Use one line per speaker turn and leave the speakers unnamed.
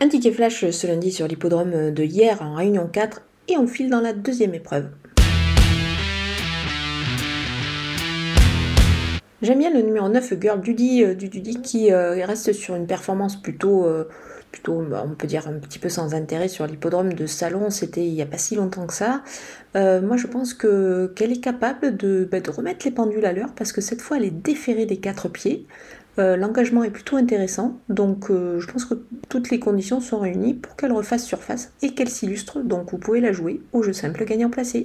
Un ticket flash ce lundi sur l'hippodrome de hier en réunion 4 et on file dans la deuxième épreuve. J'aime bien le numéro 9, Girl Dudy, euh, qui euh, reste sur une performance plutôt, euh, plutôt, bah, on peut dire un petit peu sans intérêt sur l'hippodrome de Salon, c'était il n'y a pas si longtemps que ça. moi je pense que qu'elle est capable de, bah, de, remettre les pendules à l'heure parce que cette fois elle est déférée des quatre pieds. Euh, l'engagement est plutôt intéressant, donc euh, je pense que toutes les conditions sont réunies pour qu'elle refasse surface et qu'elle s'illustre, donc vous pouvez la jouer au jeu simple gagnant placé.